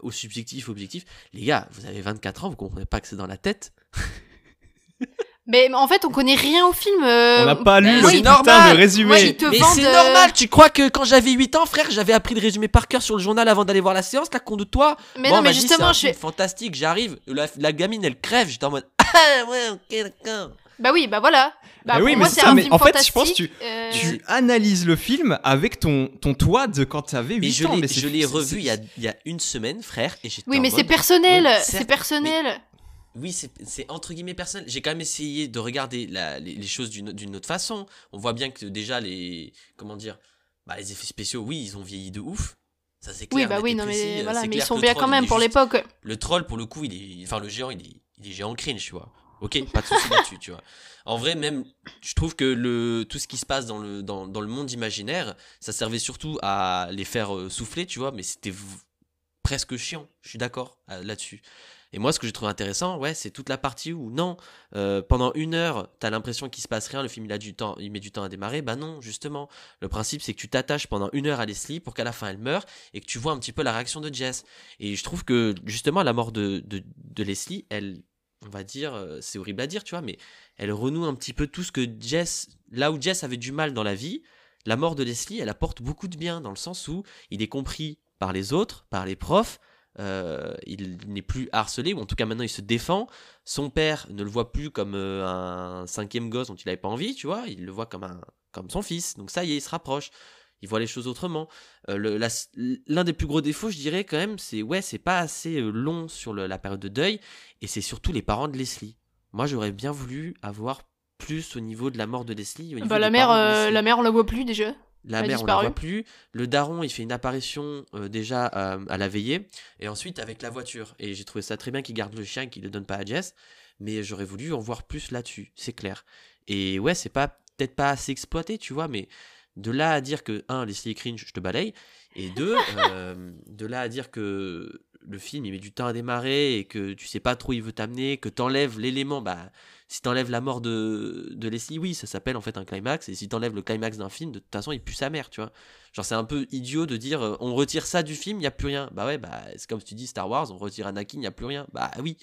au subjectif, objectif, les gars, vous avez 24 ans, vous comprenez pas que c'est dans la tête. Mais en fait, on connaît rien au film. euh, On n'a pas lu Mais le normal. de résumé. Moi, ils te Mais c'est euh, normal, tu crois que quand j'avais 8 ans, frère, j'avais appris le résumé par cœur sur le journal avant d'aller voir la séance, la con de toi? Mais non, on m'a mais dit, justement, c'est je film fantastique, j'arrive, la, la gamine elle crève, j'étais en mode ah ouais, ok, d'accord. Bah oui, bah voilà. Bah, oui, moi, mais c'est un mais film en fait, je pense que tu- euh, Tu analyses le film avec ton, ton toit de quand t'avais 8 Mais je ans. mais je l'ai revu il y, a, il y a une semaine, frère, et j'étais Oui, en mais c'est personnel. C'est personnel. Oui, c'est, entre guillemets personnel. J'ai quand même essayé de regarder la- les, les choses d'une, autre façon. On voit bien que déjà les, comment dire, bah, les effets spéciaux, oui, ils ont vieilli de ouf. Ça c'est clair. Oui, bah oui, non, précis. mais Euh, voilà, mais ils sont bien quand même pour juste- l'époque. Le troll, pour le coup, il est, enfin le géant, il est, il est géant cringe, tu vois. Ok, pas de souci là-dessus, tu vois. En vrai, même, je trouve que le, tout ce qui se passe dans le, dans, dans le monde imaginaire, ça servait surtout à les faire euh, souffler, tu vois, mais c'était presque chiant. Je suis d'accord euh, là-dessus. Et moi, ce que j'ai trouvé intéressant, ouais, c'est toute la partie où non, euh, pendant une heure, t'as l'impression qu'il se passe rien, le film il a du temps, il met du temps à démarrer. Bah non, justement, le principe c'est que tu t'attaches pendant une heure à Leslie pour qu'à la fin elle meure et que tu vois un petit peu la réaction de Jess. Et je trouve que justement la mort de, de, de Leslie, elle, on va dire, euh, c'est horrible à dire, tu vois, mais elle renoue un petit peu tout ce que Jess, là où Jess avait du mal dans la vie, la mort de Leslie, elle apporte beaucoup de bien dans le sens où il est compris par les autres, par les profs. Euh, il n'est plus harcelé, ou en tout cas maintenant il se défend. Son père ne le voit plus comme euh, un cinquième gosse dont il n'avait pas envie, tu vois. Il le voit comme, un, comme son fils. Donc ça y est, il se rapproche. Il voit les choses autrement. Euh, L'un des plus gros défauts, je dirais quand même, c'est ouais, c'est pas assez long sur le- la période de deuil, et c'est surtout les parents de Leslie. Moi, j'aurais bien voulu avoir plus au niveau de la mort de Leslie. au niveau Bah, la mère, de Leslie. la mère, on la voit plus déjà. La mère, on la voit plus. Le daron, il fait une apparition euh, déjà euh, à la veillée. Et ensuite avec la voiture. Et j'ai trouvé ça très bien qu'il garde le chien et qu'il le donne pas à Jess. Mais j'aurais voulu en voir plus là-dessus, c'est clair. Et ouais, c'est pas peut-être pas assez exploité, tu vois, mais de là à dire que, un, Leslie est cringe, je te balaye. Et deux, euh, de là à dire que le film il met du temps à démarrer et que tu sais pas trop où il veut t'amener, que t'enlèves l'élément, bah si t'enlèves la mort de, de Leslie, oui, ça s'appelle en fait un climax. Et si t'enlèves le climax d'un film, de toute façon, il pue sa mère, tu vois. Genre, c'est un peu idiot de dire euh, on retire ça du film, il y a plus rien. Bah ouais, bah c'est comme si tu dis Star Wars, on retire Anakin, il y a plus rien. Bah oui.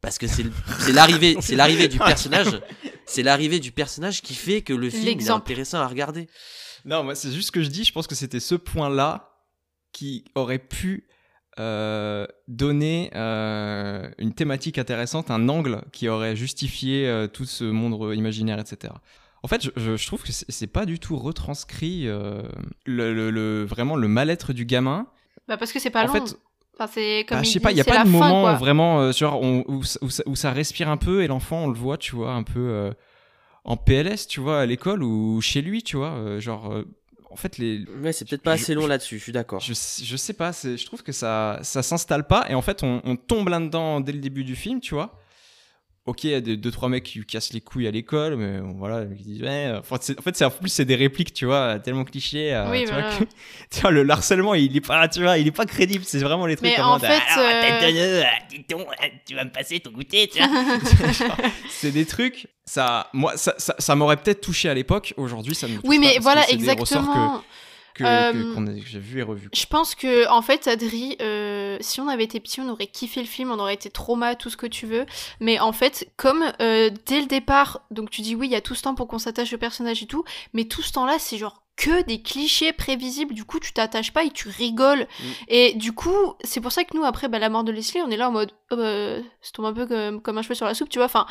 Parce que c'est l'arrivée, c'est l'arrivée du personnage, c'est l'arrivée du personnage qui fait que le film est intéressant à regarder. Non, moi, c'est juste ce que je dis. Je pense que c'était ce point-là qui aurait pu euh, donner euh, une thématique intéressante, un angle qui aurait justifié euh, tout ce monde imaginaire, etc. En fait, je, trouve que c'est pas du tout retranscrit le, le- le- vraiment le mal-être du gamin. Bah parce que c'est pas en long. fait, Enfin, c'est comme bah, je sais pas, il y a pas de fin, moment quoi. vraiment euh, genre on- où, ça- où ça, où ça respire un peu et l'enfant on le voit, tu vois, un peu euh, en PLS, tu vois, à l'école ou chez lui, tu vois, euh, genre en fait les Ouais, c'est peut-être pas Je- assez long là-dessus, je suis d'accord. je, sais- je sais pas, je trouve que ça, ça s'installe pas et en fait on, on tombe là-dedans dès le début du film, tu vois. Ok, il y a deux, deux, trois mecs qui lui cassent les couilles à l'école, mais voilà, ils disent ouais. euh, En fait, c'est- en en plus c'est des répliques, tu vois, tellement clichés. euh, Oui, tu, vois, voilà. que- tu vois, le harcèlement, il est pas, tu vois, il est pas crédible. C'est vraiment les trucs Mais en fait, euh, ah, dis donc, ah, tu vas me passer ton goûter, tu vois. C'est des trucs. Ça, moi, ça, ça, ça m'aurait peut-être touché à l'époque. Aujourd'hui, ça me. Oui, mais voilà, exactement. Que, Euh, que j'ai vu et revu. Je pense que en fait, Adri, euh, si on avait été petit, on aurait kiffé le film, on aurait été trauma, tout ce que tu veux. Mais en fait, comme euh, dès le départ, donc tu dis oui, il y a tout ce temps pour qu'on s'attache au personnage et tout, mais tout ce temps-là, c'est genre que des clichés prévisibles. Du coup, tu t'attaches pas et tu rigoles. Mm. Et du coup, c'est pour ça que nous, après bah, la mort de Leslie, on est là en mode, oh, bah, ça tombe un peu comme, comme un cheveu sur la soupe, tu vois. Enfin,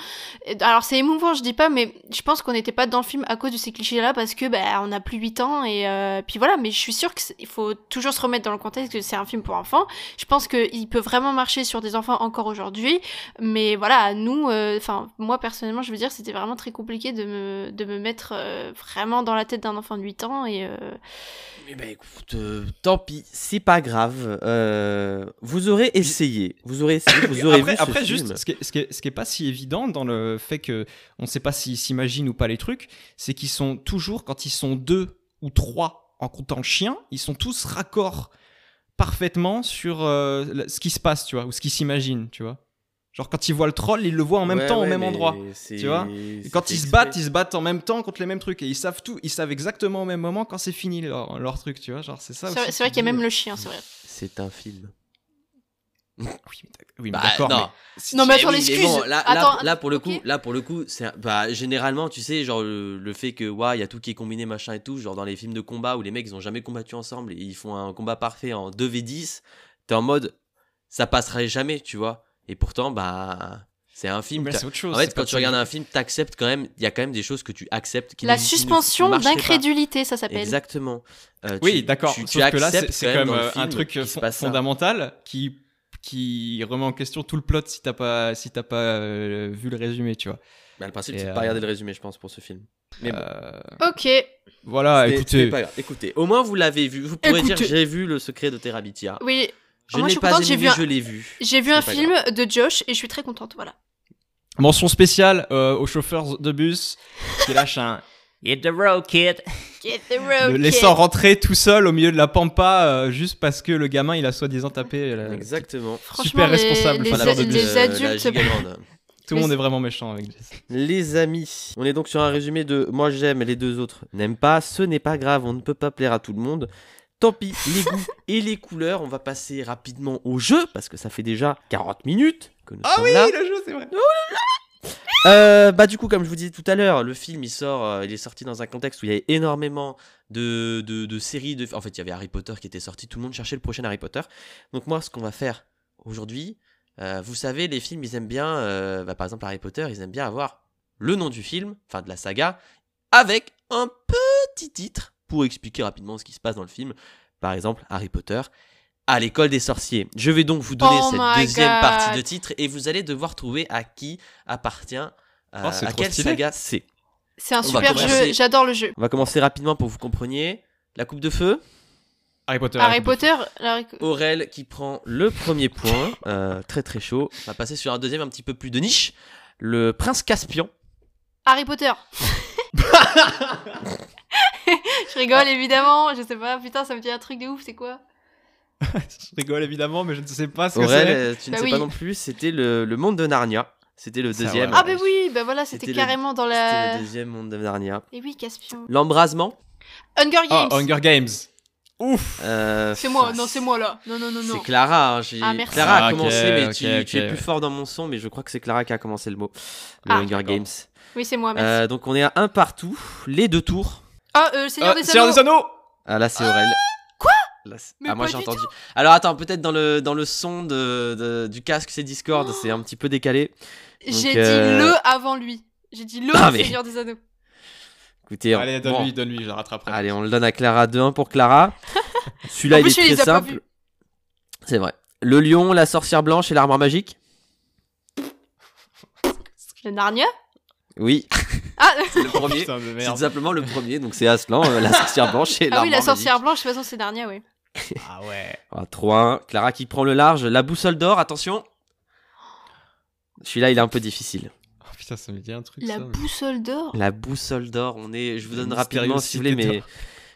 alors c'est émouvant, je dis pas, mais je pense qu'on n'était pas dans le film à cause de ces clichés-là parce que bah, on a plus 8 ans et euh, puis voilà. Mais je suis sûre qu'il faut toujours se remettre dans le contexte que c'est un film pour enfants. Je pense qu'il peut vraiment marcher sur des enfants encore aujourd'hui, mais voilà, nous, euh, enfin moi personnellement, je veux dire, c'était vraiment très compliqué de me de me mettre euh, vraiment dans la tête d'un enfant de 8 ans et euh, Eh ben écoute, euh, tant pis, c'est pas grave. Euh, vous aurez essayé, vous aurez essayé, vous aurez après, vu ce après, film. juste, ce qui, est, ce, qui est, ce qui est pas si évident dans le fait que on ne sait pas s'ils s'imaginent ou pas les trucs, c'est qu'ils sont toujours, quand ils sont deux ou trois en comptant le chien, ils sont tous raccords parfaitement sur euh, ce qui se passe, tu vois, ou ce qu'ils s'imaginent, tu vois. Genre quand ils voient le troll, ils le voient en même Ouais, temps ouais, au même mais endroit. tu vois Et quand ils se battent, ils se battent en même temps contre les mêmes trucs et ils savent tout, ils savent exactement au même moment quand c'est fini leur, leur truc, tu vois. Genre c'est ça. c'est vrai, qu'il y a même le chien, c'est vrai. C'est un film. Oui, mais oui, mais Bah, d'accord. non. mais- Non, mais attends, oui, excuse. bon, là, Attends, là, pour le coup, là pour le coup, c'est bah généralement, tu sais, genre le, le fait que ouais, il y a tout qui est combiné machin et tout, genre dans les films de combat où les mecs ils ont jamais combattu ensemble et ils font un combat parfait en 2v10, t'es en mode ça passerait jamais, tu vois. Et pourtant bah c'est un film. Mais c'est autre chose. En fait, quand tu regardes un film, t'acceptes quand même, il y a quand même des choses que tu acceptes qui La suspension d'incrédulité, ça s'appelle. Exactement. Euh, Oui, d'accord. tu- Sauf tu que là, c'est acceptes c'est quand même euh, un truc ça. fondamental qui qui remet en question tout le plot si t'as pas si t'as pas euh, vu le résumé, tu vois. Bah, le principe, c'est de euh, pas regarder le résumé, je pense, pour ce film. Mais bon. Euh, Ok. voilà, écoutez. pas grave. Écoutez, au moins vous l'avez vu. Vous pourrez Écoutez. dire j'ai vu le secret de Terabithia. Oui, Je ne je l'ai suis pas contente, j'ai vu un- je l'ai vu. j'ai vu un film de Josh et je suis très contente, voilà. Mention spéciale euh, au chauffeur de bus qui lâche un Hit the road, kid. Get the road, Le kid. laissant rentrer tout seul au milieu de la pampa euh, juste parce que le gamin il a soi-disant tapé. euh, Exactement. Franchement, super les- responsable, Les, enfin, la les, de les. Euh, adultes. la grande. Tout le monde est vraiment méchant avec Jess. Les amis, on est donc sur un résumé de moi j'aime, les deux autres n'aiment pas. Ce n'est pas grave, on ne peut pas plaire à tout le monde. Tant pis, les goûts et les couleurs. On va passer rapidement au jeu parce que ça fait déjà 40 minutes que nous sommes là. le jeu c'est vrai. Euh, bah du coup, comme je vous disais tout à l'heure, le film il sort, euh, il est sorti dans un contexte où il y avait énormément de, de, de séries. De... En fait, il y avait Harry Potter qui était sorti, tout le monde cherchait le prochain Harry Potter. Donc moi, ce qu'on va faire aujourd'hui, euh, vous savez, les films, ils aiment bien, bah, par exemple Harry Potter, ils aiment bien avoir le nom du film, enfin de la saga, avec un petit titre pour expliquer rapidement ce qui se passe dans le film. Par exemple, Harry Potter à l'école des sorciers. Je vais donc vous donner Oh cette deuxième God. partie de titre et vous allez devoir trouver à qui appartient, euh, Oh, c'est à quelle stylé. saga c'est. C'est un On super jeu, j'adore le jeu. On va commencer rapidement pour que vous compreniez. La coupe de feu, Harry Potter. Harry Potter, la- Aurel qui prend le premier point, euh, très très chaud. On va passer sur un deuxième un petit peu plus de niche. Le prince Caspian. Harry Potter. Je rigole évidemment, je sais pas, putain, ça me dit un truc de ouf, c'est quoi? Je rigole évidemment, mais je ne sais pas ce que c'est. euh, tu ne Bah sais oui. pas non plus, c'était le, le monde de Narnia. C'était le deuxième. Ah, bah oui, bah voilà, c'était C'était le- carrément dans C'était la. le deuxième monde de Narnia. Et oui, Caspian. L'embrasement? Hunger Oh, Games Hunger Games. Ouf. euh, C'est moi, ah, non, c'est moi là. Non, non, non, non. C'est Clara. hein, j'ai- Ah, merci. Clara a Ah, commencé, mais tu, es plus ouais. fort dans mon son, mais je crois que c'est Clara qui a commencé le mot. Le Ah, Hunger. Games. Oui, c'est moi, merci. Euh, donc on est à un partout. Les deux tours. Ah, euh, Seigneur Euh, des Seigneur Anneaux des Anneaux. Ah là c'est Aurel. Quoi Là, c'est- Mais ah moi pas j'ai du entendu. Alors attends, peut-être dans le dans le son de, de- du casque c'est Discord, c'est un petit peu décalé. J'ai Donc, euh, dit le avant lui. J'ai dit le Ah, mais- Seigneur des Anneaux. Écoutez, on- Allez, bon, donne-lui, donne-lui, je la rattraperai. allez, on le donne à Clara 2-1 pour Clara. Celui-là En il plus, est très pas simple. vus. C'est vrai. Le lion, la sorcière blanche et l'armoire magique Le Narnia? Oui, Ah, c'est le premier. Putain de C'est merde. simplement le premier, donc c'est Aslan, euh, la sorcière blanche et ah oui, la magique. sorcière blanche, de toute façon, c'est Narnia, oui. Ah ouais. Ah, 3-1. Clara qui prend le large. La boussole d'or, attention. Celui-là, il est un peu difficile. Oh, putain, ça me dit un truc La ça. boussole d'or La boussole d'or, on est. Je vous donne rapidement si vous voulez, cité mais d'or.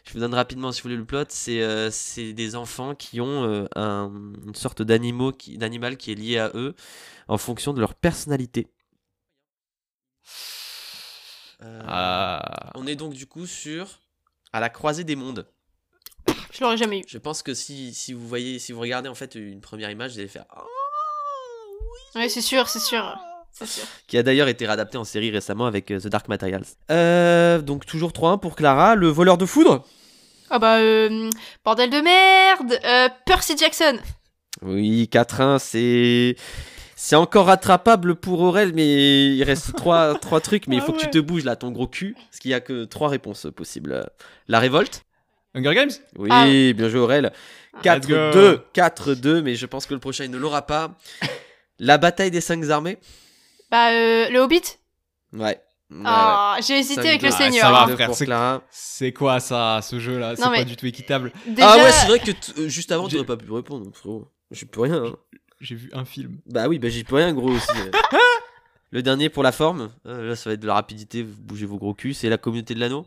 je vous donne rapidement si vous voulez le plot. C'est euh, c'est des enfants qui ont euh, un- une sorte d'animaux qui- d'animal qui est lié à eux en fonction de leur personnalité. Euh, Ah. On est donc du coup sur à la croisée des mondes. Je l'aurais jamais eu. Je pense que si, si vous voyez, si vous regardez en fait une première image, vous allez faire. Oh, Ouais, c'est sûr, c'est sûr. C'est sûr. qui a d'ailleurs été réadapté en série récemment avec euh, The Dark Materials. Euh, donc toujours 3-1 pour Clara, le voleur de foudre. Ah bah, euh, bordel de merde euh, Percy Jackson Oui, 4-1, c'est c'est encore rattrapable pour Aurel, mais il reste trois, trois trucs, mais il faut Ah que tu te bouges là, ton gros cul, parce qu'il y a que trois réponses possibles. La révolte. Hunger Games Oui, Ah. bien joué Aurel. Let's go. 4-2, 4-2, mais je pense que le prochain il ne l'aura pas. La bataille des cinq armées. Bah, euh, le Hobbit Ouais. Ouais, ouais. Ah, j'ai hésité avec le deux. Ah, Seigneur. ça va, frère, c'est- quoi ça, ce jeu-là? C'est Non, pas mais- du tout équitable. Déjà, Ah ouais, c'est vrai que euh, juste avant, tu n'aurais pas pu répondre, frérot. J'ai plus rien. hein. J'ai vu un film. Bah oui, bah j'y peux rien, gros aussi. le dernier pour la forme, euh, là ça va être de la rapidité, vous bougez vos gros culs, c'est la communauté de l'anneau.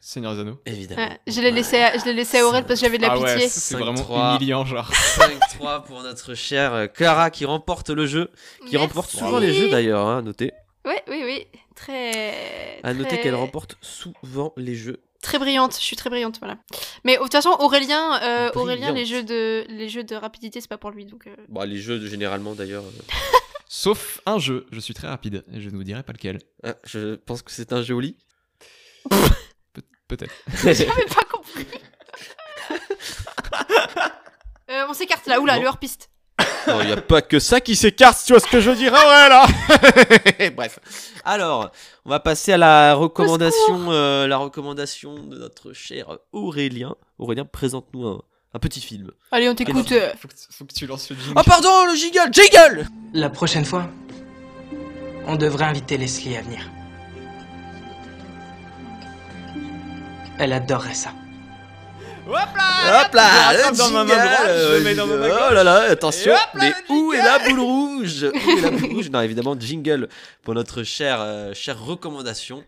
Seigneur des Anneaux. Évidemment. Ouais, je l'ai laissé, à, je l'ai laissé à Aurel parce que j'avais de la ah ouais, pitié. c'est 5-3. vraiment humiliant, genre. 5-3 pour notre chère Clara qui remporte le jeu, qui Merci. remporte souvent les jeux d'ailleurs, hein, à noter. Oui, oui, oui. Très. À noter très- qu'elle remporte souvent les jeux. Très brillante, je suis très brillante, voilà. Mais de toute façon, Aurélien, euh, Aurélien les, jeux de, les jeux de rapidité, c'est pas pour lui. Donc, euh, Bon, les jeux de- généralement d'ailleurs. euh, Sauf un jeu, je suis très rapide et je ne vous dirai pas lequel. ah, je pense que c'est un jeu au lit. Peut-être. J'avais pas compris. Euh, on s'écarte là, oula, Bon. le hors-piste. Il n'y a pas que ça qui s'écarte, tu vois ce que je veux dire Ah ouais, là Bref. Alors, on va passer à la recommandation, euh, la recommandation de notre cher Aurélien. Aurélien, présente-nous un, un petit film. Allez, on t'écoute. euh. Faut que, faut que tu lances le jingle. Oh pardon, le jingle Jingle La prochaine fois, on devrait inviter Leslie à venir. Elle adorerait ça. Hop là Hop là, Je dans ma main jingle, droite, je le mets dans ma main Oh là là, attention là, Mais où est la boule rouge? Où est la boule rouge? Non, évidemment, jingle pour notre chère, euh, chère recommandation.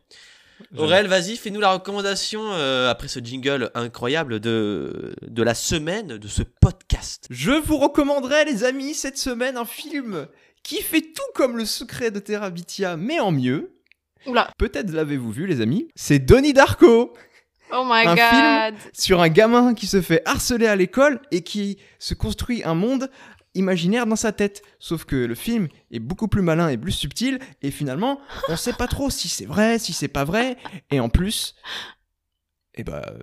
Aurel, vas-y, fais-nous la recommandation euh, après ce jingle incroyable de, de la semaine de ce podcast. Je vous recommanderais, les amis, cette semaine un film qui fait tout comme le secret de Terabithia, mais en mieux. Oula. Peut-être l'avez-vous vu, les amis. C'est Donnie Darko Oh my Un god. sur un gamin qui se fait harceler à l'école et qui se construit un monde imaginaire dans sa tête. Sauf que le film est beaucoup plus malin et plus subtil et finalement, on sait pas trop si c'est vrai, si c'est pas vrai. Et en plus, eh bah, euh,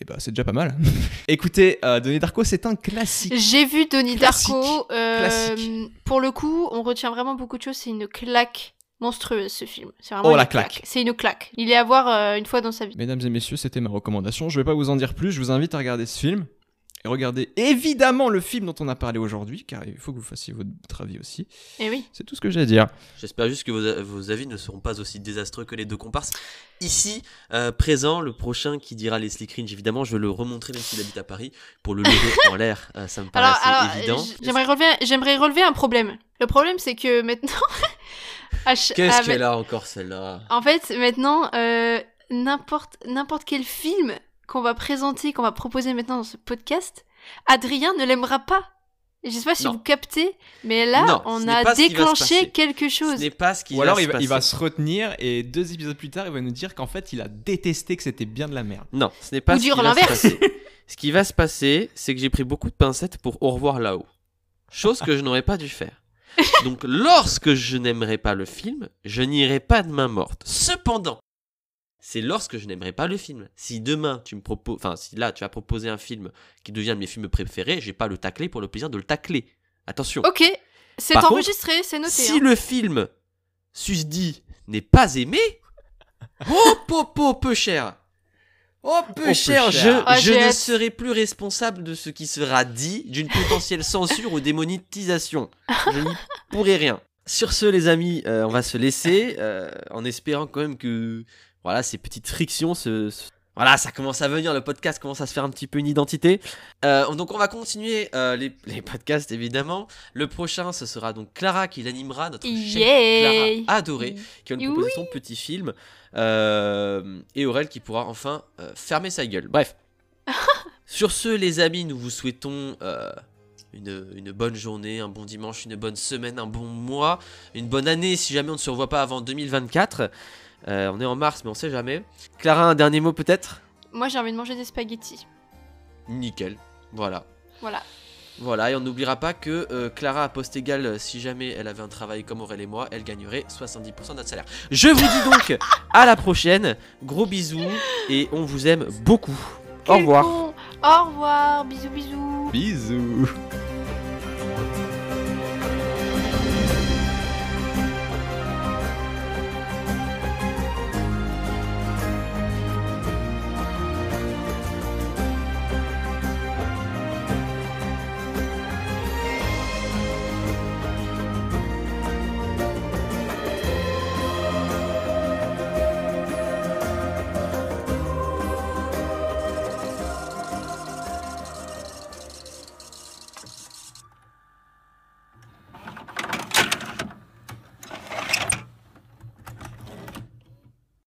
eh bah c'est déjà pas mal. Écoutez, euh, Donnie Darko, c'est un classique. J'ai vu Donnie Classique. Darko. euh, Classique. Pour le coup, on retient vraiment beaucoup de choses. C'est une claque monstrueuse ce film. C'est vraiment Oh, une la claque. C'est une claque. Il est à voir euh, une fois dans sa vie. Mesdames et messieurs, c'était ma recommandation. Je vais pas vous en dire plus. Je vous invite à regarder ce film. Et regardez évidemment le film dont on a parlé aujourd'hui, car il faut que vous fassiez votre avis aussi. Et oui. C'est tout ce que j'ai à dire. J'espère juste que vos, vos avis ne seront pas aussi désastreux que les deux comparses. Ici, euh, présent, le prochain qui dira Leslie Cringe, évidemment, je le remontrer même s'il habite à Paris, pour le lever en l'air. Euh, ça me paraît Alors, assez alors, évident. j- j'aimerais relever, j'aimerais relever un problème. Le problème, c'est que maintenant. Qu'est-ce qu'elle a encore celle-là? En fait, maintenant, euh, n'importe n'importe quel film qu'on va présenter, qu'on va proposer maintenant dans ce podcast, Adrien ne l'aimera pas. Et je sais pas si Non. vous captez, mais là, Non, ce on a ce déclenché quelque Ce chose. n'est pas ce qui Ou va alors se il va, il va se retenir et deux épisodes plus tard, il va nous dire qu'en fait il a détesté que c'était bien de la merde. Non, ce n'est pas Ou ce qui va se passer. Ce qui va se passer, c'est que j'ai pris beaucoup de pincettes pour au revoir là-haut. Chose que je n'aurais pas dû faire. Donc, lorsque je n'aimerais pas le film, je n'irai pas de main morte. Cependant, c'est lorsque je n'aimerais pas le film. Si demain tu me proposes, enfin, si là tu as proposé un film qui devient de mes films préférés, j'ai pas le tacler pour le plaisir de le tacler. Attention. Ok, c'est enregistré, c'est noté. Si hein. le film susdit n'est pas aimé, oh popo peu cher. Oh peu peu cher, cher. je, je j'ai ne serai plus responsable de ce qui sera dit, d'une potentielle censure ou démonétisation. Je n'y pourrai rien. Sur ce, les amis, euh, on va se laisser euh, en espérant quand même que voilà ces petites frictions se, se- voilà ça commence à venir le podcast commence à se faire un petit peu une identité Euh, donc on va continuer euh, les, les podcasts évidemment le prochain ce sera donc Clara qui l'animera notre chère Yay. Clara adorée qui va nous proposer Oui. son petit film euh, et Aurel qui pourra enfin fermer sa gueule bref sur ce les amis nous vous souhaitons une, une bonne journée, un bon dimanche, une bonne semaine, un bon mois, une bonne année si jamais on ne se revoit pas avant 2024. Euh, on est en mars, mais on sait jamais. Clara, un dernier mot peut-être? Moi, j'ai envie de manger des spaghettis. Nickel. Voilà. Voilà. Voilà, et on n'oubliera pas que euh, Clara à poste égal, euh, si jamais elle avait un travail comme Aurel et moi, elle gagnerait 70% de notre salaire. Je vous dis donc à la prochaine, gros bisous, et on vous aime beaucoup. Au revoir. con. Au revoir. Bisous, bisous. Bisous